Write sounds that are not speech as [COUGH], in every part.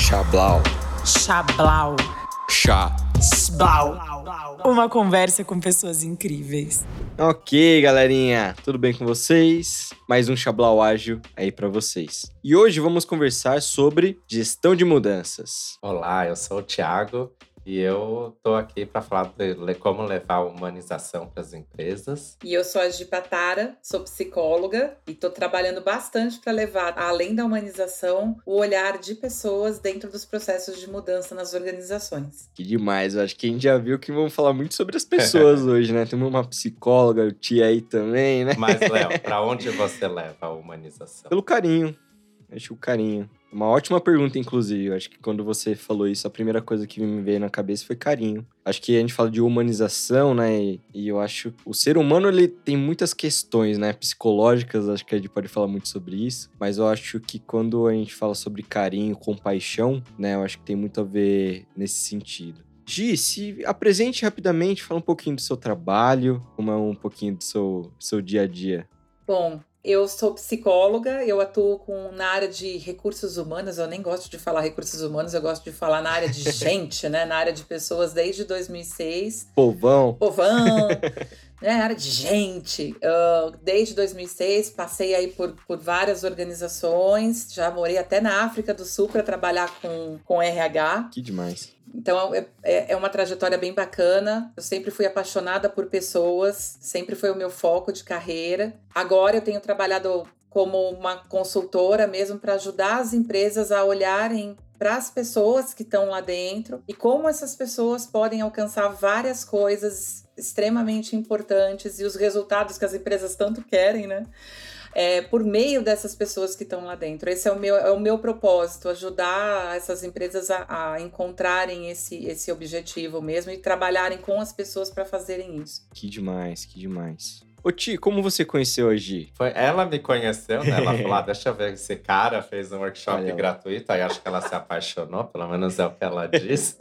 Chablau. Chablau. Chá. Sblau. Uma conversa com pessoas incríveis. Ok, galerinha, tudo bem com vocês? Mais um Chablau ágil aí para vocês. E hoje vamos conversar sobre gestão de mudanças. Olá, eu sou o Thiago e eu tô aqui para falar de como levar a humanização para as empresas. E eu sou a Gipatara, sou psicóloga e tô trabalhando bastante para levar, além da humanização, o olhar de pessoas dentro dos processos de mudança nas organizações. Que demais, eu acho que a gente já viu que vamos falar muito sobre as pessoas [LAUGHS] hoje, né? Temos uma psicóloga, o Tia aí também, né? Mas, Léo, para [LAUGHS] onde você leva a humanização? Pelo carinho. Acho o carinho. Uma ótima pergunta, inclusive. Eu acho que quando você falou isso, a primeira coisa que me veio na cabeça foi carinho. Acho que a gente fala de humanização, né? E, eu acho o ser humano ele tem muitas questões, né? Psicológicas, acho que a gente pode falar muito sobre isso. Mas eu acho que quando a gente fala sobre carinho, compaixão, né? Eu acho que tem muito a ver nesse sentido. Gi, se apresente rapidamente, fala um pouquinho do seu trabalho, como é um pouquinho do seu, seu dia a dia. Bom, eu sou psicóloga, eu atuo com, na área de recursos humanos. Eu nem gosto de falar recursos humanos, eu gosto de falar na área de [LAUGHS] gente, né? Na área de pessoas desde 2006. Povão. Povão. [LAUGHS] né, área de gente. Uh, desde 2006, passei aí por, por várias organizações, já morei até na África do Sul para trabalhar com, com RH. Que demais. Então é, é, é uma trajetória bem bacana. Eu sempre fui apaixonada por pessoas, sempre foi o meu foco de carreira. Agora eu tenho trabalhado como uma consultora mesmo para ajudar as empresas a olharem para as pessoas que estão lá dentro e como essas pessoas podem alcançar várias coisas extremamente importantes e os resultados que as empresas tanto querem, né? é, por meio dessas pessoas que estão lá dentro. Esse é o meu, é o meu propósito, ajudar essas empresas a, a encontrarem esse, esse objetivo mesmo e trabalharem com as pessoas para fazerem isso. Que demais, que demais. Ô Ti, como você conheceu a Gi? Foi, ela me conheceu, né? Ela falou: ah, [LAUGHS] deixa eu ver, esse cara fez um workshop Olha gratuito, aí acho que ela se apaixonou, pelo menos é o que ela disse.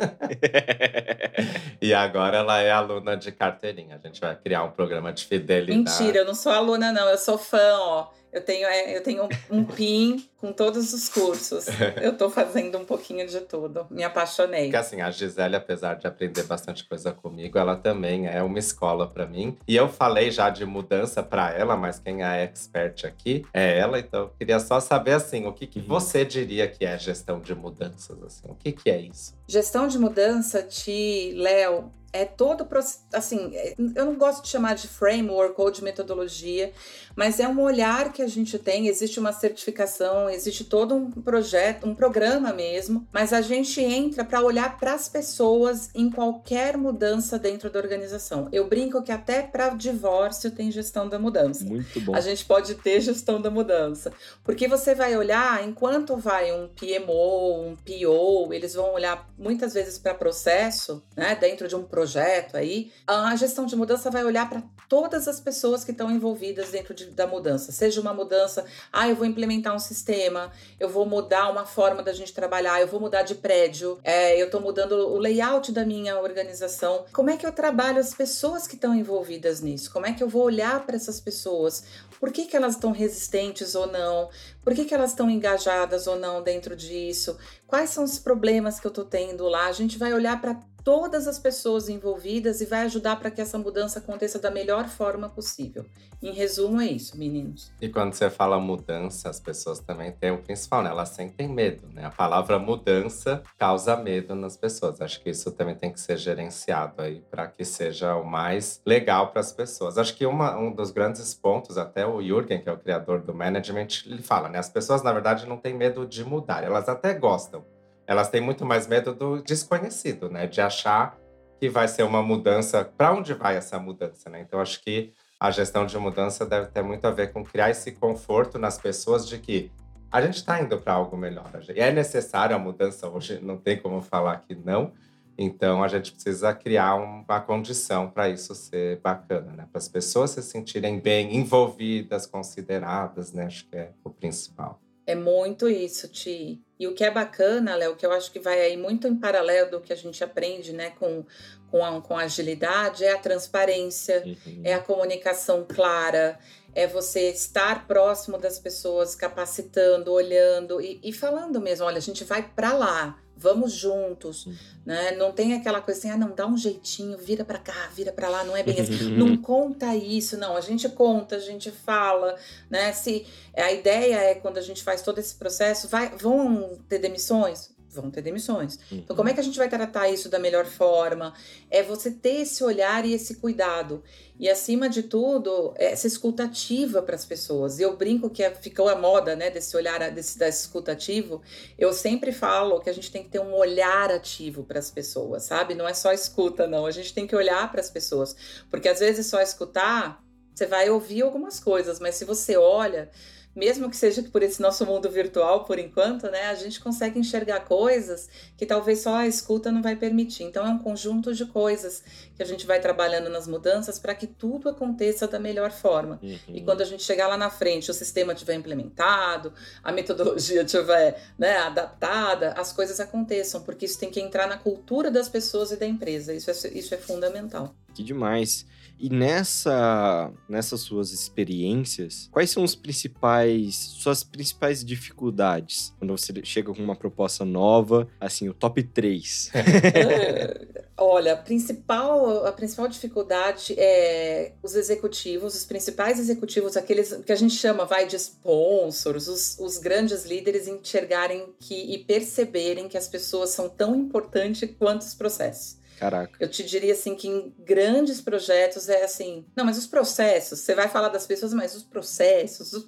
[LAUGHS] e agora ela é aluna de carteirinha. A gente vai criar um programa de fidelidade. Mentira, eu não sou aluna, não, eu sou fã, ó. Eu tenho, é, eu tenho um pin com todos os cursos. [LAUGHS] Eu tô fazendo um pouquinho de tudo. Me apaixonei. Porque assim, a Gisele, apesar de aprender bastante coisa comigo, ela também é uma escola para mim. E eu falei já de mudança para ela, mas quem é expert aqui é ela. Então, eu queria só saber assim, o que, que você diria que é gestão de mudanças? Assim, o que, que é isso? Gestão de mudança, Ti, Léo, é todo assim, é, eu não gosto de chamar de framework ou de metodologia, mas é um olhar que a gente tem, existe uma certificação, existe todo um projeto, um programa mesmo, mas a gente entra para olhar para as pessoas em qualquer mudança dentro da organização. Eu brinco que até para divórcio tem gestão da mudança. Muito bom. A gente pode ter gestão da mudança, porque você vai olhar enquanto vai um PMO, um PO, eles vão olhar muitas vezes para processo, né, dentro de um projeto aí, a gestão de mudança vai olhar para todas as pessoas que estão envolvidas dentro de, da mudança. Seja uma mudança, ah, eu vou implementar um sistema, eu vou mudar uma forma da gente trabalhar, eu vou mudar de prédio, é, eu estou mudando o layout da minha organização. Como é que eu trabalho as pessoas que estão envolvidas nisso? Como é que eu vou olhar para essas pessoas? Por que, que elas estão resistentes ou não? Por que, que elas estão engajadas ou não dentro disso? Quais são os problemas que eu estou tendo lá? A gente vai olhar para todas as pessoas envolvidas e vai ajudar para que essa mudança aconteça da melhor forma possível. Em resumo, é isso, meninos. E quando você fala mudança, as pessoas também têm o principal, né? Elas sentem medo, né? A palavra mudança causa medo nas pessoas. Acho que isso também tem que ser gerenciado aí para que seja o mais legal para as pessoas. Acho que uma, um dos grandes pontos, até o Jürgen, que é o criador do management, ele fala, né? As pessoas, na verdade, não têm medo de mudar, elas até gostam elas têm muito mais medo do desconhecido, né? De achar que vai ser uma mudança. Para onde vai essa mudança, né? Então, acho que a gestão de mudança deve ter muito a ver com criar esse conforto nas pessoas de que a gente está indo para algo melhor. É necessário a mudança hoje, não tem como falar que não. Então, a gente precisa criar uma condição para isso ser bacana, né? Para as pessoas se sentirem bem envolvidas, consideradas, né? Acho que é o principal. É muito isso, Ti. E o que é bacana, Léo, que eu acho que vai aí muito em paralelo do que a gente aprende, né, com, com, a, com a agilidade, é a transparência, uhum. é a comunicação clara, é você estar próximo das pessoas, capacitando, olhando e, e falando mesmo: olha, a gente vai para lá, vamos juntos, uhum. né? Não tem aquela coisa assim, ah, não, dá um jeitinho, vira para cá, vira para lá, não é bem assim. [LAUGHS] não conta isso, não. A gente conta, a gente fala, né? Se a ideia é quando a gente faz todo esse processo, vai, vão ter demissões, vão ter demissões. Uhum. Então, como é que a gente vai tratar isso da melhor forma? É você ter esse olhar e esse cuidado. E, acima de tudo, essa escutativa para as pessoas. Eu brinco que é, ficou a moda né, desse olhar, desse, desse escutativo. Eu sempre falo que a gente tem que ter um olhar ativo para as pessoas, sabe? Não é só escuta, não. A gente tem que olhar para as pessoas. Porque, às vezes, só escutar, você vai ouvir algumas coisas, mas se você olha mesmo que seja por esse nosso mundo virtual por enquanto, né, a gente consegue enxergar coisas que talvez só a escuta não vai permitir. Então é um conjunto de coisas que a gente vai trabalhando nas mudanças para que tudo aconteça da melhor forma. Uhum. E quando a gente chegar lá na frente, o sistema tiver implementado, a metodologia [LAUGHS] tiver, né, adaptada, as coisas aconteçam, porque isso tem que entrar na cultura das pessoas e da empresa. Isso é, isso é fundamental. Que demais. E nessa, nessas suas experiências, quais são os principais, suas principais dificuldades quando você chega com uma proposta nova, assim, o top 3? [LAUGHS] Olha, a principal, a principal dificuldade é os executivos, os principais executivos, aqueles que a gente chama, vai, de sponsors, os, os grandes líderes enxergarem que, e perceberem que as pessoas são tão importantes quanto os processos. Caraca. Eu te diria assim que em grandes projetos é assim. Não, mas os processos, você vai falar das pessoas, mas os processos. Os...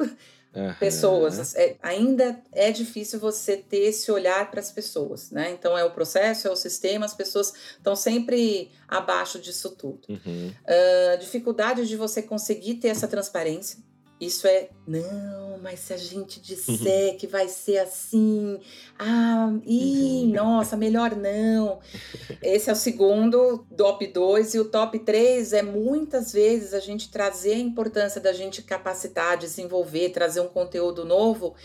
Uhum. Pessoas, é, ainda é difícil você ter esse olhar para as pessoas, né? Então é o processo, é o sistema, as pessoas estão sempre abaixo disso tudo. Uhum. Uh, dificuldade de você conseguir ter essa transparência, isso é, não, mas se a gente disser que vai ser assim, ah, ih, uhum. [LAUGHS] nossa, melhor não. Esse é o segundo, top 2. E o top 3 é muitas vezes a gente trazer a importância da gente capacitar, desenvolver, trazer um conteúdo novo.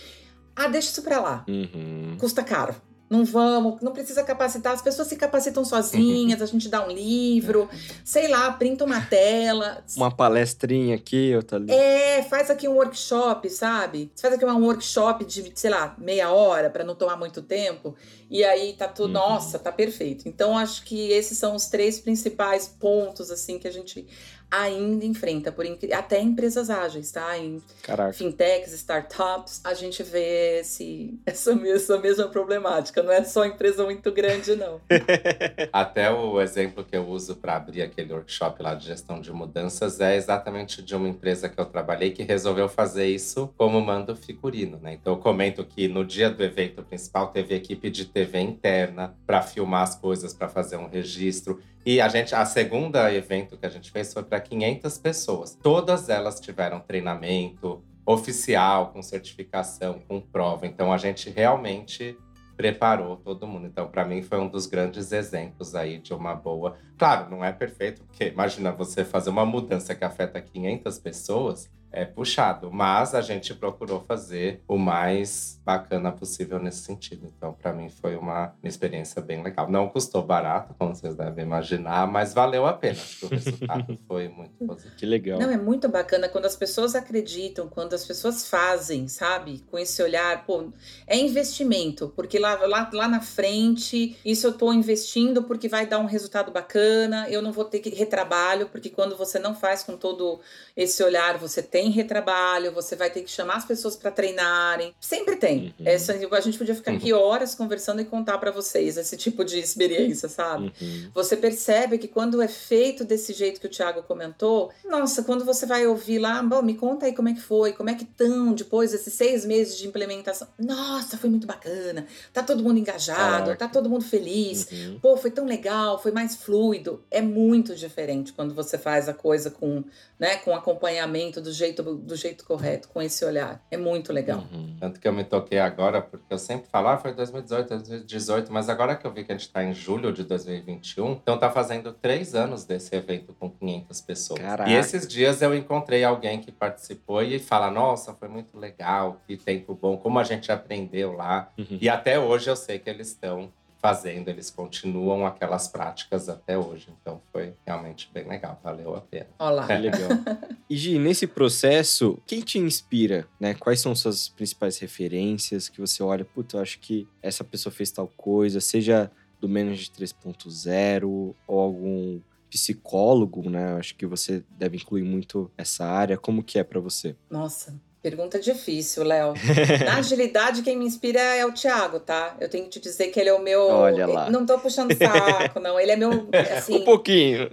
Ah, deixa isso pra lá. Uhum. Custa caro. Não vamos, não precisa capacitar, as pessoas se capacitam sozinhas, a gente dá um livro, sei lá, printa uma tela. Uma palestrinha aqui, outra ali. É, faz aqui um workshop, sabe? Faz aqui um workshop de, sei lá, meia hora, para não tomar muito tempo. E aí tá tudo, uhum. nossa, tá perfeito. Então acho que esses são os três principais pontos, assim, que a gente ainda enfrenta, por até empresas ágeis, tá? Em Caraca. fintechs, startups, a gente vê esse, [LAUGHS] essa, essa mesma problemática. Não é só empresa muito grande, não. [LAUGHS] até o exemplo que eu uso para abrir aquele workshop lá de gestão de mudanças é exatamente de uma empresa que eu trabalhei que resolveu fazer isso como mando figurino, né? Então eu comento que no dia do evento principal teve equipe de TV interna para filmar as coisas, para fazer um registro. E a gente, a segunda evento que a gente fez foi para 500 pessoas. Todas elas tiveram treinamento oficial, com certificação, com prova. Então a gente realmente preparou todo mundo. Então, para mim, foi um dos grandes exemplos aí de uma boa. Claro, não é perfeito, porque imagina você fazer uma mudança que afeta 500 pessoas é puxado, mas a gente procurou fazer o mais bacana possível nesse sentido. Então, para mim foi uma, uma, experiência bem legal. Não custou barato, como vocês devem imaginar, mas valeu a pena. o resultado [LAUGHS] foi muito positivo. Que legal. Não, é muito bacana quando as pessoas acreditam, quando as pessoas fazem, sabe? Com esse olhar, pô, é investimento, porque lá, lá, lá na frente, isso eu tô investindo porque vai dar um resultado bacana, eu não vou ter que retrabalho, porque quando você não faz com todo esse olhar, você tem tem retrabalho, você vai ter que chamar as pessoas para treinarem. Sempre tem. Uhum. Essa, a gente podia ficar aqui uhum. horas conversando e contar para vocês esse tipo de experiência, sabe? Uhum. Você percebe que quando é feito desse jeito que o Thiago comentou, nossa, quando você vai ouvir lá, bom, me conta aí como é que foi, como é que estão depois desses seis meses de implementação. Nossa, foi muito bacana. Tá todo mundo engajado, Caraca. tá todo mundo feliz. Uhum. Pô, foi tão legal, foi mais fluido. É muito diferente quando você faz a coisa com, né, com acompanhamento do jeito jeito, do jeito correto, com esse olhar. É muito legal. Uhum. Tanto que eu me toquei agora, porque eu sempre falo, ah, foi 2018, 2018, mas agora que eu vi que a gente está em julho de 2021, então tá fazendo três anos desse evento com 500 pessoas. Caraca. E esses dias eu encontrei alguém que participou e fala, nossa, foi muito legal, que tempo bom, como a gente aprendeu lá. Uhum. E até hoje eu sei que eles estão fazendo, eles continuam aquelas práticas até hoje. Então foi realmente bem legal, valeu a pena. Olha lá. Que legal. [LAUGHS] E Gi, nesse processo, quem te inspira, né? Quais são suas principais referências que você olha, puta, eu acho que essa pessoa fez tal coisa, seja do Manage 3.0 ou algum psicólogo, né? Acho que você deve incluir muito essa área. Como que é pra você? Nossa, pergunta difícil, Léo. [LAUGHS] Na agilidade, quem me inspira é o Thiago, tá? Eu tenho que te dizer que ele é o meu. Olha lá. Não tô puxando [LAUGHS] saco, não. Ele é meu. Assim, um pouquinho.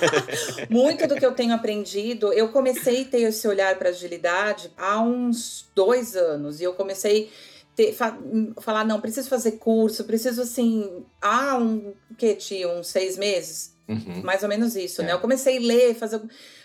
[LAUGHS] muito do que eu tenho aprendido, eu comecei a ter esse olhar para agilidade há uns dois anos. E eu comecei ter, fa falar, não, preciso fazer curso, preciso assim, há um que tinha uns seis meses, Uhum. mais ou menos isso, É. né? Eu comecei a ler, fazer,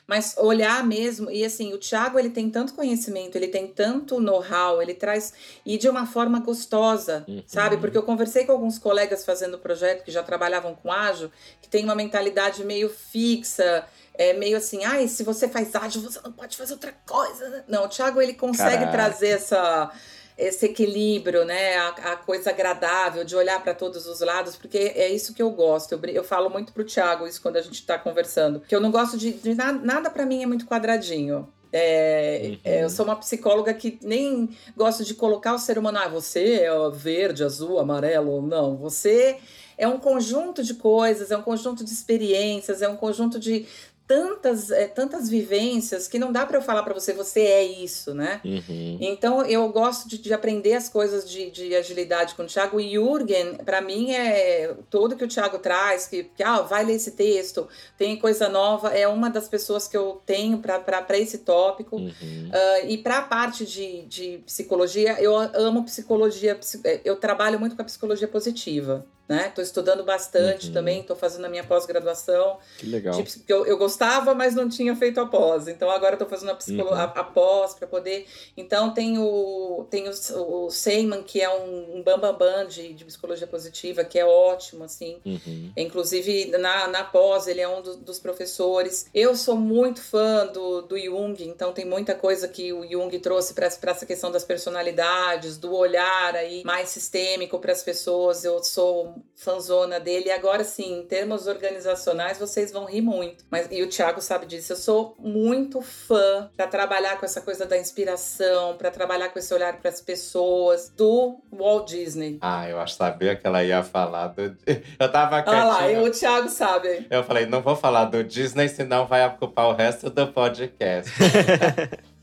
mas olhar mesmo e assim, o Thiago ele tem tanto conhecimento, ele tem tanto know-how, ele traz e de uma forma gostosa, Uhum. sabe? Porque eu conversei com alguns colegas fazendo projeto que já trabalhavam com ágil, que tem uma mentalidade meio fixa, é meio assim, ai, se você faz ágil, você não pode fazer outra coisa. Não, o Thiago ele consegue Caraca. trazer essa esse equilíbrio, né, a, a coisa agradável de olhar para todos os lados, porque é isso que eu gosto. Eu, eu falo muito pro Thiago isso quando a gente tá conversando, que eu não gosto de, de na- nada para mim é muito quadradinho. É, Uhum. é, eu sou uma psicóloga que nem gosto de colocar o ser humano, ah, você é verde, azul, amarelo. Não, você é um conjunto de coisas, é um conjunto de experiências, é um conjunto de tantas, é, tantas vivências que não dá para eu falar para você, você é isso, né? Uhum. Então eu gosto de, de aprender as coisas de, de agilidade com o Thiago. E Jürgen, para mim, é tudo que o Thiago traz, que, que ah, vai ler esse texto, tem coisa nova, é uma das pessoas que eu tenho para esse tópico. Uhum. Ah, e para a parte de, de psicologia, eu amo psicologia, psi- eh, eu trabalho muito com a psicologia positiva. Né? Tô estudando bastante Uhum. também, tô fazendo a minha pós-graduação. Que legal. de psi- porque eu, eu gostava, mas não tinha feito a pós. Então agora tô fazendo a, psicolo- Uhum. a, a pós para poder. Então tem o, tem o, o Seyman, que é um, um bambambam de, de psicologia positiva, que é ótimo, assim. Uhum. Inclusive, na, na pós, ele é um do- dos professores. Eu sou muito fã do, do Jung, então tem muita coisa que o Jung trouxe para essa questão das personalidades, do olhar aí mais sistêmico para as pessoas. Eu sou fãzona dele. E agora, sim, em termos organizacionais, vocês vão rir muito. Mas, e o Thiago sabe disso. Eu sou muito fã para trabalhar com essa coisa da inspiração, para trabalhar com esse olhar para as pessoas, do Walt Disney. Ah, eu acho sabia que ela ia falar do. [LAUGHS] Eu tava Ah lá, eu, o Thiago sabe. Eu falei, não vou falar do Disney, senão vai ocupar o resto do podcast. [LAUGHS]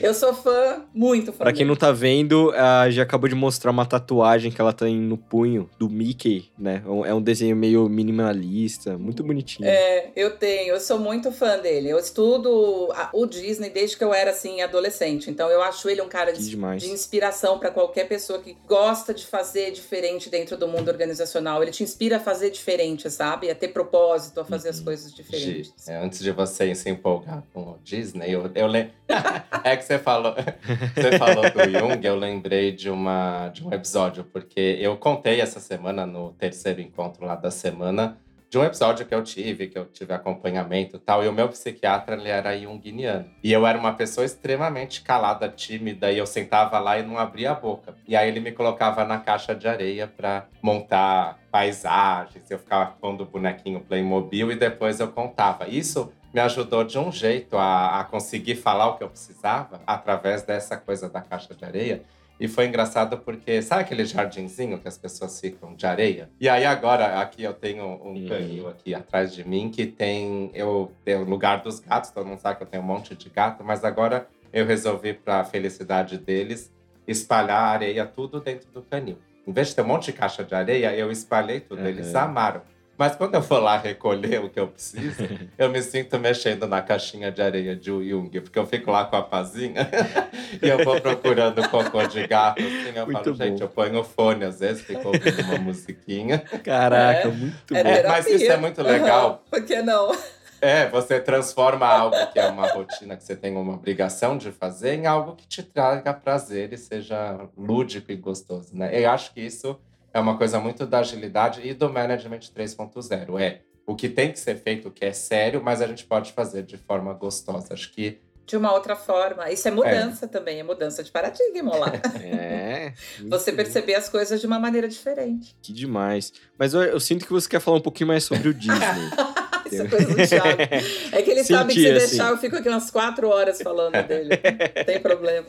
Eu sou fã, muito fã. Pra quem dele. não tá vendo, a já acabou de mostrar uma tatuagem que ela tem no punho do Mickey, né? É um desenho meio minimalista, muito bonitinho. É, eu tenho, eu sou muito fã dele. Eu estudo a- o Disney desde que eu era assim adolescente. Então eu acho ele um cara de, de inspiração pra qualquer pessoa que gosta de fazer diferente dentro do mundo organizacional. Ele te inspira a fazer diferente, sabe? A ter propósito, a fazer as Uhum. coisas Gi, diferentes. é, antes de você se empolgar com o Disney, eu, eu lembro. [LAUGHS] é que você falou, [LAUGHS] você falou do Jung, eu lembrei de, uma, de um episódio, porque eu contei essa semana, no terceiro encontro lá da semana, de um episódio que eu tive, que eu tive acompanhamento e tal, e o meu psiquiatra, ele era junguiano. E eu era uma pessoa extremamente calada, tímida, e eu sentava lá e não abria a boca. E aí ele me colocava na caixa de areia para montar paisagens, eu ficava pondo o bonequinho Playmobil e depois eu contava. Isso me ajudou de um jeito a, a conseguir falar o que eu precisava através dessa coisa da caixa de areia. E foi engraçado porque, sabe aquele jardinzinho que as pessoas ficam de areia? E aí agora, aqui eu tenho um Uhum. canil aqui atrás de mim que tem eu tem o lugar dos gatos, todo mundo sabe que eu tenho um monte de gato, mas agora eu resolvi, para a felicidade deles, espalhar a areia tudo dentro do canil. Em vez de ter um monte de caixa de areia, eu espalhei tudo. Uhum. Eles amaram. Mas quando eu for lá recolher o que eu preciso, [LAUGHS] eu me sinto mexendo na caixinha de areia de Jung, porque eu fico lá com a pazinha [LAUGHS] e eu vou procurando cocô de gato. Assim, eu Muito falo, gente, bom. eu ponho o fone, às vezes fico ouvindo uma musiquinha. Caraca, É. muito É bom. É, mas isso é muito legal. Aham, Por que não? É, você transforma algo que é uma rotina que você tem uma obrigação de fazer em algo que te traga prazer e seja lúdico e gostoso, né? Eu acho que isso é uma coisa muito da agilidade e do management 3.0. É o que tem que ser feito, o que é sério, mas a gente pode fazer de forma gostosa. Acho que de uma outra forma. Isso é mudança é. também, é mudança de paradigma lá. [LAUGHS] É. [LAUGHS] você perceber as coisas de uma maneira diferente. Que demais. Mas eu, eu, sinto que você quer falar um pouquinho mais sobre o [LAUGHS] Disney. Isso é coisa do Thiago. É que ele Senti, sabe que se assim. deixar, eu fico aqui umas quatro horas falando dele. Não tem problema.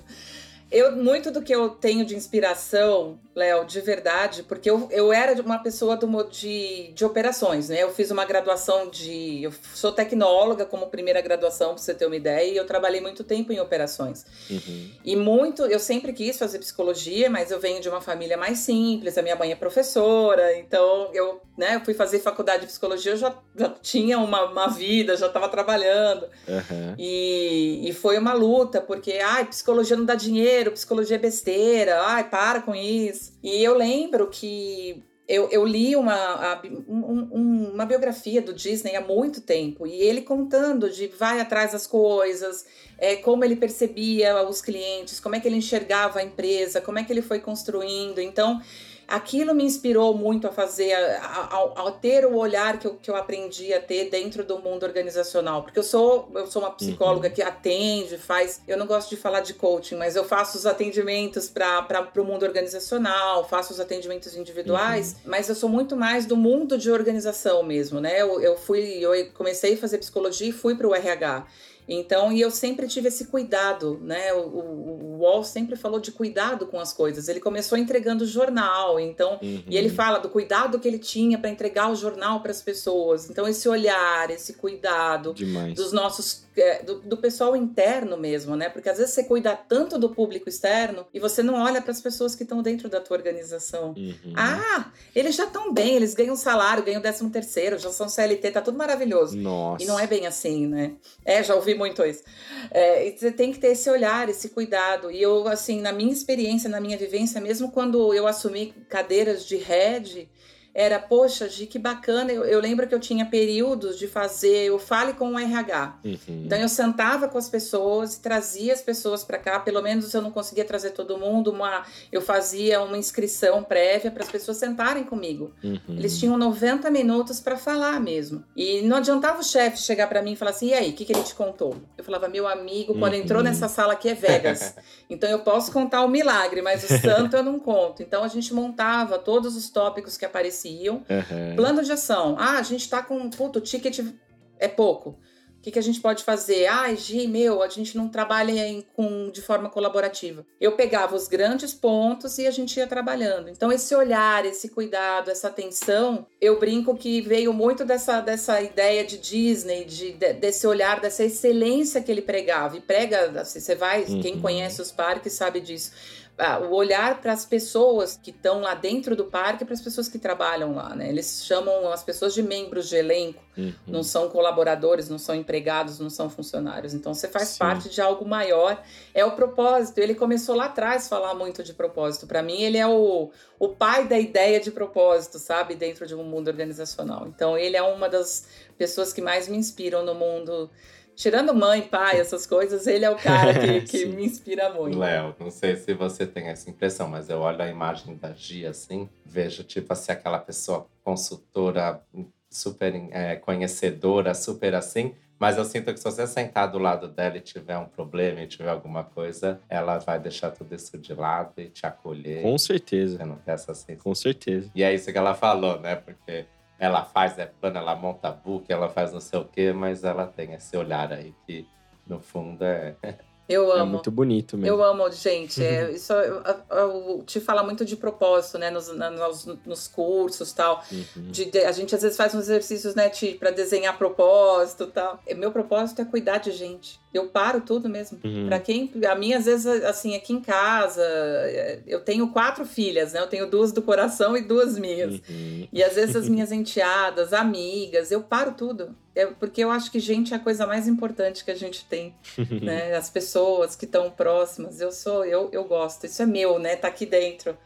Eu, muito do que eu tenho de inspiração, Léo, de verdade, porque eu, eu era uma pessoa do, de, de operações, né? Eu fiz uma graduação de. Eu sou tecnóloga como primeira graduação, pra você ter uma ideia, e eu trabalhei muito tempo em operações. Uhum. E muito. Eu sempre quis fazer psicologia, mas eu venho de uma família mais simples, a minha mãe é professora, então eu, né, eu fui fazer faculdade de psicologia, eu já, já tinha uma, uma vida, já estava trabalhando. Uhum. E, e foi uma luta, porque, ai, psicologia não dá dinheiro dinheiro, psicologia é besteira, ai, para com isso. E eu lembro que eu, eu li uma, um, uma biografia do Disney há muito tempo, e ele contando de vai atrás das coisas, é, como ele percebia os clientes, como é que ele enxergava a empresa, como é que ele foi construindo. Então, aquilo me inspirou muito a fazer, a, ter o olhar que eu, que eu aprendi a ter dentro do mundo organizacional. Porque eu sou, eu sou uma psicóloga uhum. que atende, faz. Eu não gosto de falar de coaching, mas eu faço os atendimentos para o mundo organizacional, faço os atendimentos individuais, uhum. mas eu sou muito mais do mundo de organização mesmo, né? Eu, eu fui, eu comecei a fazer psicologia e fui para o RH. Então, e eu sempre tive esse cuidado, né? O, o, o, Wall sempre falou de cuidado com as coisas. Ele começou entregando jornal, então, uhum. e ele fala do cuidado que ele tinha para entregar o jornal para as pessoas. Então, esse olhar, esse cuidado Demais. dos nossos é, do, do, pessoal interno mesmo, né? Porque às vezes você cuida tanto do público externo e você não olha para as pessoas que estão dentro da tua organização. Uhum. Ah, eles já estão bem, eles ganham salário, ganham décimo terceiro, já são CLT, tá tudo maravilhoso. Nossa. E não é bem assim, né? É, já ouvi muito isso. É, você tem que ter esse olhar, esse cuidado. E eu, assim, na minha experiência, na minha vivência, mesmo quando eu assumi cadeiras de head, era, poxa, Gi, que bacana. Eu, eu, lembro que eu tinha períodos de fazer o Fale com o RH. Uhum. Então eu sentava com as pessoas e trazia as pessoas para cá. Pelo menos eu não conseguia trazer todo mundo. Uma, eu fazia uma inscrição prévia para as pessoas sentarem comigo. Uhum. Eles tinham 90 minutos para falar mesmo. E não adiantava o chefe chegar para mim e falar assim: e aí, o que, que ele te contou? Eu falava, meu amigo, quando uhum. entrou nessa sala aqui é Vegas. [LAUGHS] então eu posso contar o milagre, mas o santo eu não conto. Então a gente montava todos os tópicos que apareciam Uhum. Plano de ação. Ah, a gente está com. Puto, o ticket é pouco. O que, que a gente pode fazer? Ah, Gi, meu, a gente não trabalha em, com, de forma colaborativa. Eu pegava os grandes pontos e a gente ia trabalhando. Então, esse olhar, esse cuidado, essa atenção, eu brinco que veio muito dessa, dessa ideia de Disney, de, de desse olhar, dessa excelência que ele pregava. E prega, assim, você vai, uhum. quem conhece os parques sabe disso ah, o olhar para as pessoas que estão lá dentro do parque para as pessoas que trabalham lá, né? Eles chamam as pessoas de membros de elenco, uhum. não são colaboradores, não são empregados, não são funcionários. Então você faz Sim. parte de algo maior. É o propósito. Ele começou lá atrás a falar muito de propósito. Para mim, ele é o, o pai da ideia de propósito, sabe? Dentro de um mundo organizacional. Então ele é uma das pessoas que mais me inspiram no mundo Tirando mãe, pai, essas coisas, ele é o cara que, [LAUGHS] que me inspira muito. Léo, não sei se você tem essa impressão, mas eu olho a imagem da Gia assim, vejo tipo assim, aquela pessoa consultora, super é, conhecedora, super assim, mas eu sinto que se você sentar do lado dela e tiver um problema e tiver alguma coisa, ela vai deixar tudo isso de lado e te acolher. Com certeza. Você não tem essa sensação. Com certeza. E é isso que ela falou, né? Porque ela faz é plano, ela monta book, ela faz não sei o quê, mas ela tem esse olhar aí que, no fundo, é. [LAUGHS] Eu é amo. É muito bonito mesmo. Eu amo, gente. É, isso eu, eu, te fala muito de propósito, né? Nos, nos, nos cursos tal. Uhum. De, de, a gente às vezes faz uns exercícios, né, para desenhar propósito tal. Meu propósito é cuidar de gente eu paro tudo mesmo. Uhum. Para quem, a mim às vezes assim, aqui em casa, eu tenho quatro filhas, né? Eu tenho duas do coração e duas minhas. Uhum. E às vezes as [LAUGHS] minhas enteadas, amigas, eu paro tudo. É porque eu acho que gente é a coisa mais importante que a gente tem, [LAUGHS] né? As pessoas que estão próximas. Eu sou, eu, eu gosto. Isso é meu, né? Tá aqui dentro.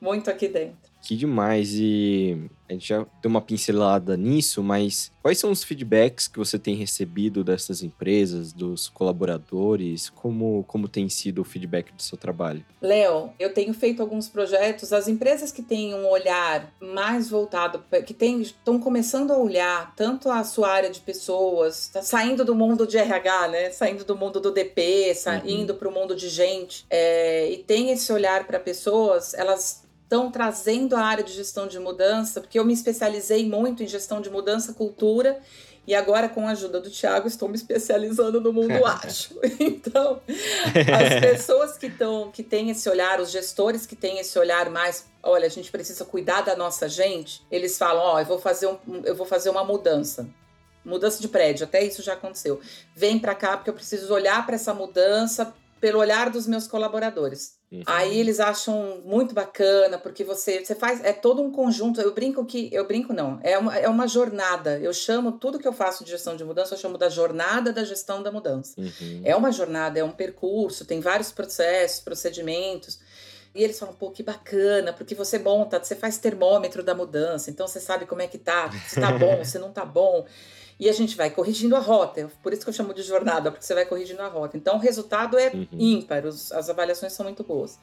Muito aqui dentro. Que demais. E a gente já deu uma pincelada nisso, mas quais são os feedbacks que você tem recebido dessas empresas, dos colaboradores? Como, como tem sido o feedback do seu trabalho? Léo, eu tenho feito alguns projetos. As empresas que têm um olhar mais voltado, que tem, estão começando a olhar tanto a sua área de pessoas, tá saindo do mundo de RH, né? Saindo do mundo do DP, saindo uhum. para o mundo de gente, é, e tem esse olhar para pessoas, elas estão trazendo a área de gestão de mudança, porque eu me especializei muito em gestão de mudança, cultura, e agora, com a ajuda do Tiago, estou me especializando no mundo [LAUGHS] ágil. Então, as pessoas que, estão, que têm esse olhar, os gestores que têm esse olhar mais, olha, a gente precisa cuidar da nossa gente, eles falam, ó, oh, eu vou fazer um, eu vou fazer uma mudança. Mudança de prédio, até isso já aconteceu. Vem para cá porque eu preciso olhar para essa mudança pelo olhar dos meus colaboradores. Uhum. Aí eles acham muito bacana, porque você, você faz. É todo um conjunto. Eu brinco que. Eu brinco, não. É uma, é uma jornada. Eu chamo tudo que eu faço de gestão de mudança, eu chamo da jornada da gestão da mudança. Uhum. É uma jornada, é um percurso, tem vários processos, procedimentos. E eles falam, pô, que bacana, porque você monta, você faz termômetro da mudança, então você sabe como é que tá, se tá bom, [LAUGHS] se não tá bom. E a gente vai corrigindo a rota. Por isso que eu chamo de jornada, porque você vai corrigindo a rota. Então o resultado é uhum. ímpar, os, as avaliações são muito boas.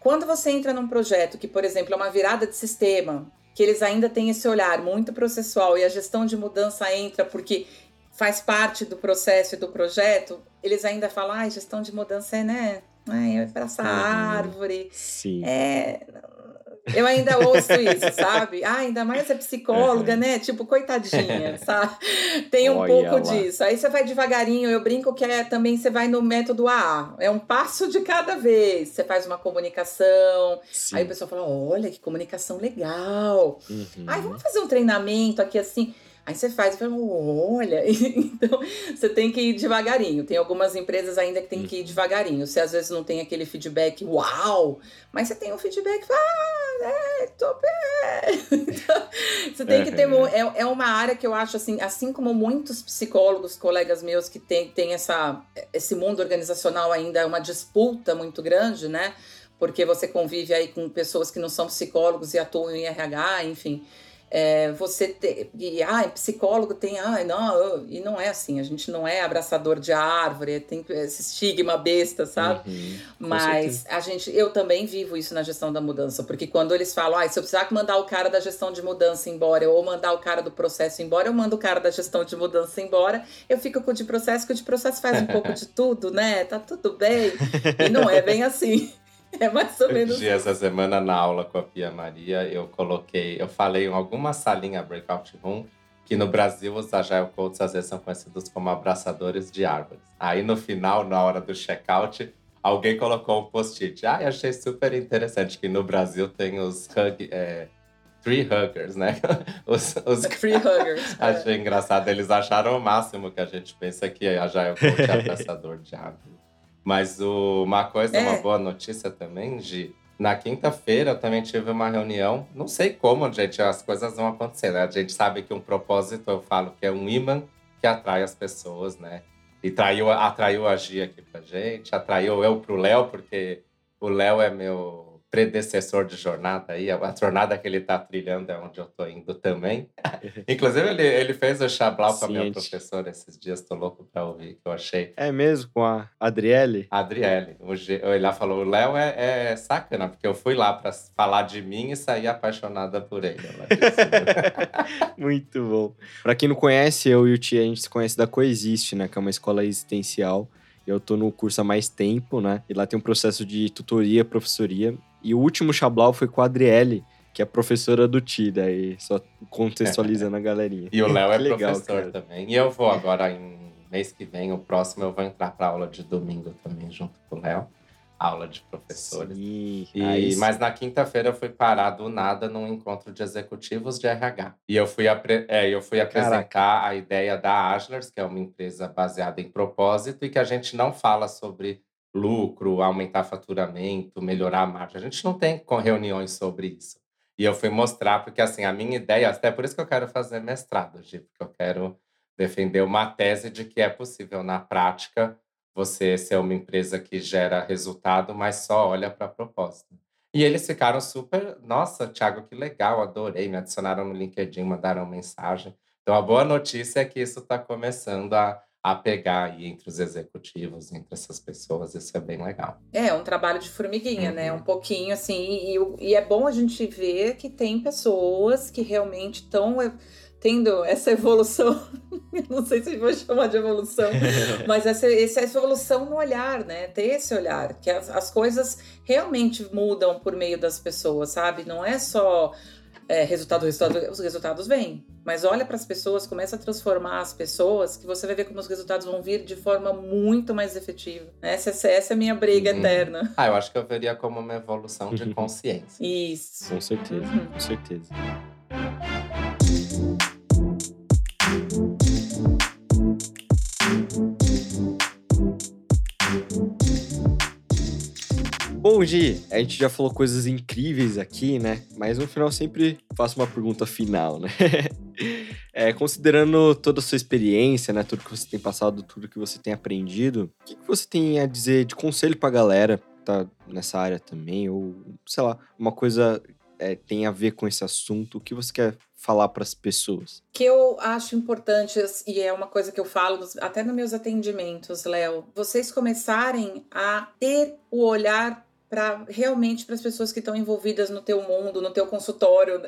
Quando você entra num projeto que, por exemplo, é uma virada de sistema, que eles ainda têm esse olhar muito processual e a gestão de mudança entra porque faz parte do processo e do projeto, eles ainda falam, ah, gestão de mudança é, né? Ai, é para essa uhum. árvore. Sim. É, eu ainda ouço isso, sabe? Ah, ainda mais é psicóloga, né? Tipo, coitadinha, [LAUGHS] sabe? Tem um Olha pouco lá. disso. Aí você vai devagarinho, eu brinco que é também você vai no método A. É um passo de cada vez. Você faz uma comunicação. Sim. Aí o pessoal fala: olha, que comunicação legal. Uhum. Ai, vamos fazer um treinamento aqui assim. Aí você faz e fala, olha, [LAUGHS] então você tem que ir devagarinho. Tem algumas empresas ainda que tem que ir devagarinho. Você às vezes não tem aquele feedback, uau, mas você tem um feedback, ah, é, tô bem. [LAUGHS] Então, você tem que ter. É, é uma área que eu acho assim, assim como muitos psicólogos, colegas meus que tem, tem essa, esse mundo organizacional ainda é uma disputa muito grande, né? Porque você convive aí com pessoas que não são psicólogos e atuam em RH, enfim. É, você ter, e ah, psicólogo tem, ah, não, e não é assim, a gente não é abraçador de árvore, tem esse estigma besta, sabe? Uhum, Mas certeza. a gente, eu também vivo isso na gestão da mudança, porque quando eles falam, ah, se eu precisar mandar o cara da gestão de mudança embora, ou mandar o cara do processo embora, eu mando o cara da gestão de mudança embora, eu fico com o de processo, que o de processo faz um pouco de tudo, né? Tá tudo bem. E não é bem assim. É mais ou menos. Dia, essa semana na aula com a Pia Maria, eu coloquei, eu falei em alguma salinha breakout room que no Brasil os Agile Coaches às vezes são conhecidos como abraçadores de árvores. Aí no final, na hora do checkout, alguém colocou um post-it. Ah, eu achei super interessante que no Brasil tem os hug, é, Tree Huggers, né? [LAUGHS] Os, os... [LAUGHS] Tree Huggers. Achei é. engraçado. Eles acharam o máximo que a gente pensa que a Agile Coach é abraçador de árvore. Mas o, uma coisa, é. uma boa notícia também, Gi. Na quinta-feira eu também tive uma reunião. Não sei como, gente, as coisas vão acontecer, né? A gente sabe que um propósito, eu falo que é um imã que atrai as pessoas, né? E traiu, atraiu a Gi aqui pra gente, atraiu eu pro Léo, porque o Léo é meu predecessor de jornada aí, a jornada que ele está trilhando é onde eu estou indo também. [LAUGHS] Inclusive, ele, ele fez o Chablau com a minha professora esses dias, estou louco para ouvir, que eu achei. É mesmo, com a Adriele? Adriele. O G, ele lá falou, o Léo é, é sacana, porque eu fui lá para falar de mim e saí apaixonada por ele. [LAUGHS] Muito bom. Para quem não conhece, eu e o Tia, a gente se conhece da Coexiste, né, que é uma escola existencial. Eu tô no curso há mais tempo, né? E lá tem um processo de tutoria, professoria. E o último Chablau foi com a Adriele, que é professora do Ti, daí só contextualizando [LAUGHS] a galerinha. E o Léo é legal, professor cara. também. E eu vou agora, em mês que vem, o próximo, eu vou entrar pra aula de domingo também, junto com o Léo. Aula de professores. Sim, e, mas na quinta-feira eu fui parar do nada num encontro de executivos de RH. E eu fui, é, eu fui apresentar Caraca. a ideia da Aslers, que é uma empresa baseada em propósito, e que a gente não fala sobre lucro, aumentar faturamento, melhorar a margem. A gente não tem reuniões sobre isso. E eu fui mostrar, porque assim, a minha ideia, até por isso que eu quero fazer mestrado, Gi, porque eu quero defender uma tese de que é possível, na prática, você ser uma empresa que gera resultado, mas só olha para propósito. E eles ficaram super. Nossa, Thiago, que legal, adorei. Me adicionaram no LinkedIn, mandaram mensagem. Então, a boa notícia é que isso está começando a, a pegar aí entre os executivos, entre essas pessoas. Isso é bem legal. É, um trabalho de formiguinha, uhum. né? Um pouquinho assim. E, e, é bom a gente ver que tem pessoas que realmente estão tendo essa evolução, [LAUGHS] não sei se vou chamar de evolução, [LAUGHS] mas essa, essa evolução no olhar, né? Ter esse olhar, que as, as coisas realmente mudam por meio das pessoas, sabe? Não é só é, resultado, resultado, os resultados vêm. Mas olha para as pessoas, começa a transformar as pessoas, que você vai ver como os resultados vão vir de forma muito mais efetiva. Essa, essa é a minha briga uhum. eterna. Ah, eu acho que eu veria como uma evolução de consciência. Isso. Com certeza, uhum. com certeza. Bom, Gi, a gente já falou coisas incríveis aqui, né? Mas no final sempre faço uma pergunta final, né? [LAUGHS] é, considerando toda a sua experiência, né? Tudo que você tem passado, tudo que você tem aprendido, o que, você tem a dizer de conselho pra galera que tá nessa área também? Ou, sei lá, uma coisa é, tem a ver com esse assunto? O que você quer falar para as pessoas? Que eu acho importante, e é uma coisa que eu falo até nos meus atendimentos, Léo, vocês começarem a ter o olhar para realmente para as pessoas que estão envolvidas no teu mundo, no teu consultório,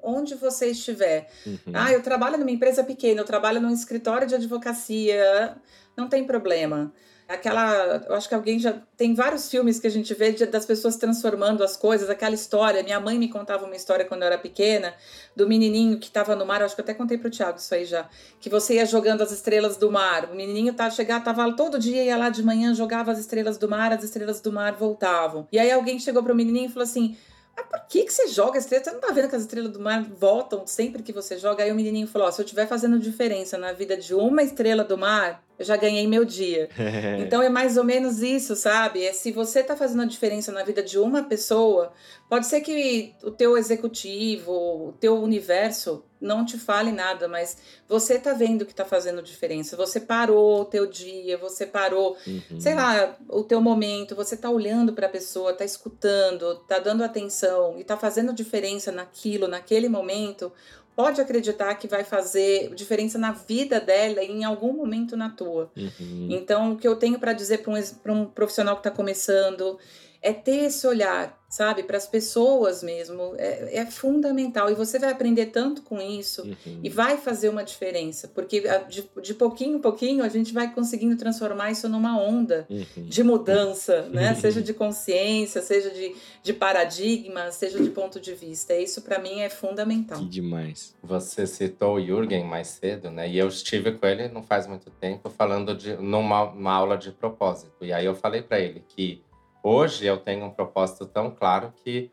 onde você estiver. Uhum. Ah, eu trabalho numa empresa pequena, eu trabalho num escritório de advocacia, não tem problema. Aquela, eu acho que alguém já tem vários filmes que a gente vê de, das pessoas transformando as coisas, aquela história. Minha mãe me contava uma história quando eu era pequena, do menininho que estava no mar, eu acho que eu até contei pro Thiago isso aí já, que você ia jogando as estrelas do mar. O menininho tá chegar, tava todo dia ia lá de manhã, jogava as estrelas do mar, as estrelas do mar voltavam. E aí alguém chegou pro menininho e falou assim: mas por que, que você joga estrelas? Você não tá vendo que as estrelas do mar voltam sempre que você joga? Aí o menininho falou: oh, se eu estiver fazendo diferença na vida de uma estrela do mar, eu já ganhei meu dia. [LAUGHS] então é mais ou menos isso, sabe? É se você tá fazendo a diferença na vida de uma pessoa, pode ser que o teu executivo, o teu universo não te fale nada, mas você tá vendo que tá fazendo diferença. Você parou o teu dia, você parou, uhum. sei lá, o teu momento, você tá olhando para a pessoa, tá escutando, tá dando atenção e tá fazendo diferença naquilo, naquele momento pode acreditar que vai fazer diferença na vida dela e em algum momento na tua. Uhum. Então, o que eu tenho para dizer para um, um profissional que está começando é ter esse olhar, sabe, para as pessoas mesmo, é, é, fundamental. E você vai aprender tanto com isso uhum. e vai fazer uma diferença, porque de, de, pouquinho em pouquinho a gente vai conseguindo transformar isso numa onda uhum. de mudança, né? [LAUGHS] seja de consciência, seja de, de paradigma, seja de ponto de vista. Isso para mim é fundamental. Que demais. Você citou o Jürgen mais cedo, né? E eu estive com ele não faz muito tempo falando de numa aula de propósito. E aí eu falei para ele que Hoje eu tenho um propósito tão claro que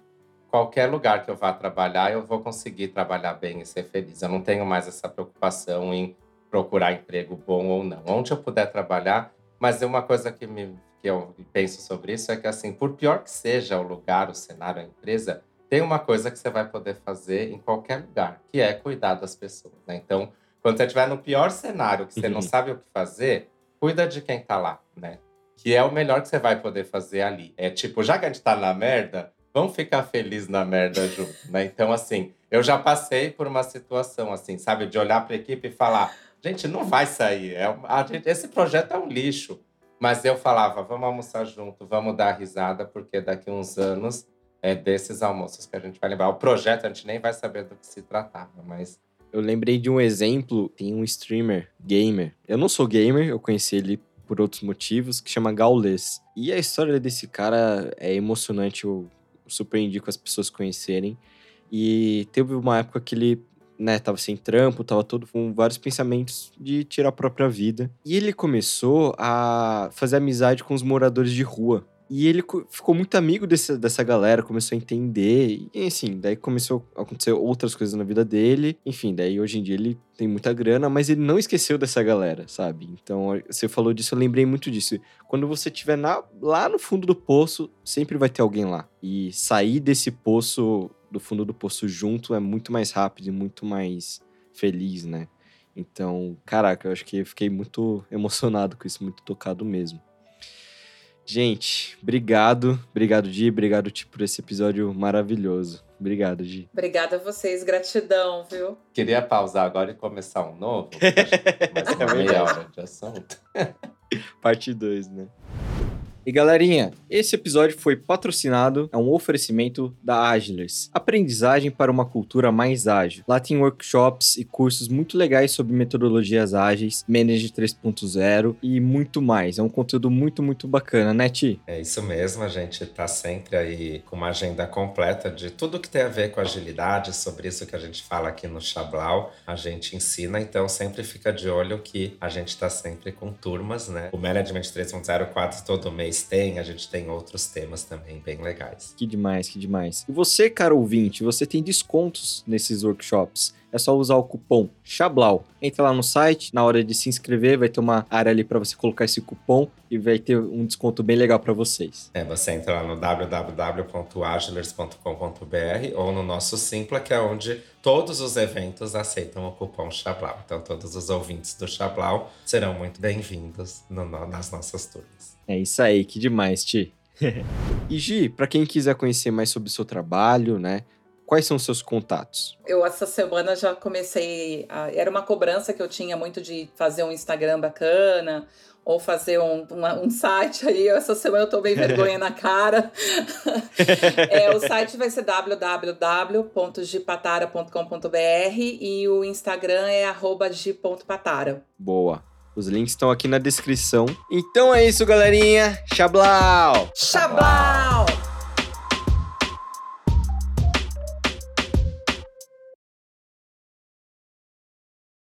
qualquer lugar que eu vá trabalhar, eu vou conseguir trabalhar bem e ser feliz. Eu não tenho mais essa preocupação em procurar emprego bom ou não. Onde eu puder trabalhar, mas uma coisa que, me, que eu penso sobre isso é que, assim, por pior que seja o lugar, o cenário, a empresa, tem uma coisa que você vai poder fazer em qualquer lugar, que é cuidar das pessoas. Né? Então, quando você estiver no pior cenário, que você uhum. não sabe o que fazer, cuida de quem está lá, né? Que é o melhor que você vai poder fazer ali. É tipo, já que a gente tá na merda, vamos ficar feliz na merda junto, né? Então, assim, eu já passei por uma situação assim, sabe, de olhar para a equipe e falar: gente, não vai sair, é, a gente, esse projeto é um lixo. Mas eu falava: vamos almoçar junto, vamos dar risada, porque daqui uns anos é desses almoços que a gente vai lembrar. O projeto a gente nem vai saber do que se tratava, mas. Eu lembrei de um exemplo, tem um streamer, gamer. Eu não sou gamer, eu conheci ele por outros motivos, que chama Gaules. E a história desse cara é emocionante, eu super indico as pessoas conhecerem. E teve uma época que ele, né, tava sem trampo, tava todo com vários pensamentos de tirar a própria vida. E ele começou a fazer amizade com os moradores de rua. E ele ficou muito amigo desse, dessa galera, começou a entender. E assim, daí começou a acontecer outras coisas na vida dele. Enfim, daí hoje em dia ele tem muita grana, mas ele não esqueceu dessa galera, sabe? Então, você falou disso, eu lembrei muito disso. Quando você estiver lá no fundo do poço, sempre vai ter alguém lá. E sair desse poço, do fundo do poço junto, é muito mais rápido e muito mais feliz, né? Então, caraca, eu acho que eu fiquei muito emocionado com isso, muito tocado mesmo. Gente, obrigado. Obrigado, Di. Obrigado, Ti, por esse episódio maravilhoso. Obrigado, Di. Obrigada a vocês, gratidão, viu? Queria pausar agora e começar um novo. [LAUGHS] Uma meia hora de assunto. Parte 2, né? E galerinha, esse episódio foi patrocinado, é um oferecimento da Agilers, aprendizagem para uma cultura mais ágil. Lá tem workshops e cursos muito legais sobre metodologias ágeis, Manage 3.0 e muito mais. É um conteúdo muito, muito bacana, né, Ti? É isso mesmo, a gente tá sempre aí com uma agenda completa de tudo que tem a ver com agilidade, sobre isso que a gente fala aqui no Chablau, a gente ensina, então sempre fica de olho que a gente tá sempre com turmas, né? O Management 3.0 quase todo mês tem, a gente tem outros temas também bem legais. Que demais, que demais. E você, cara ouvinte, você tem descontos nesses workshops. É só usar o cupom Chablau. Entra lá no site, na hora de se inscrever, vai ter uma área ali para você colocar esse cupom e vai ter um desconto bem legal para vocês. É, você entra lá no www.agilers.com.br ou no nosso Simpla, que é onde todos os eventos aceitam o cupom Chablau. Então, todos os ouvintes do Chablau serão muito bem-vindos no, nas nossas turmas. É isso aí, que demais, Ti. [LAUGHS] e Gi, para quem quiser conhecer mais sobre o seu trabalho, né? Quais são os seus contatos? Eu, essa semana, já comecei. A... Era uma cobrança que eu tinha muito de fazer um Instagram bacana, ou fazer um, uma, um site aí. Essa semana eu bem vergonha na cara. [LAUGHS] é, o site vai ser www.gipatara.com.br e o Instagram é g.patara. Boa. Os links estão aqui na descrição. Então é isso, galerinha. Xablau! Xablau!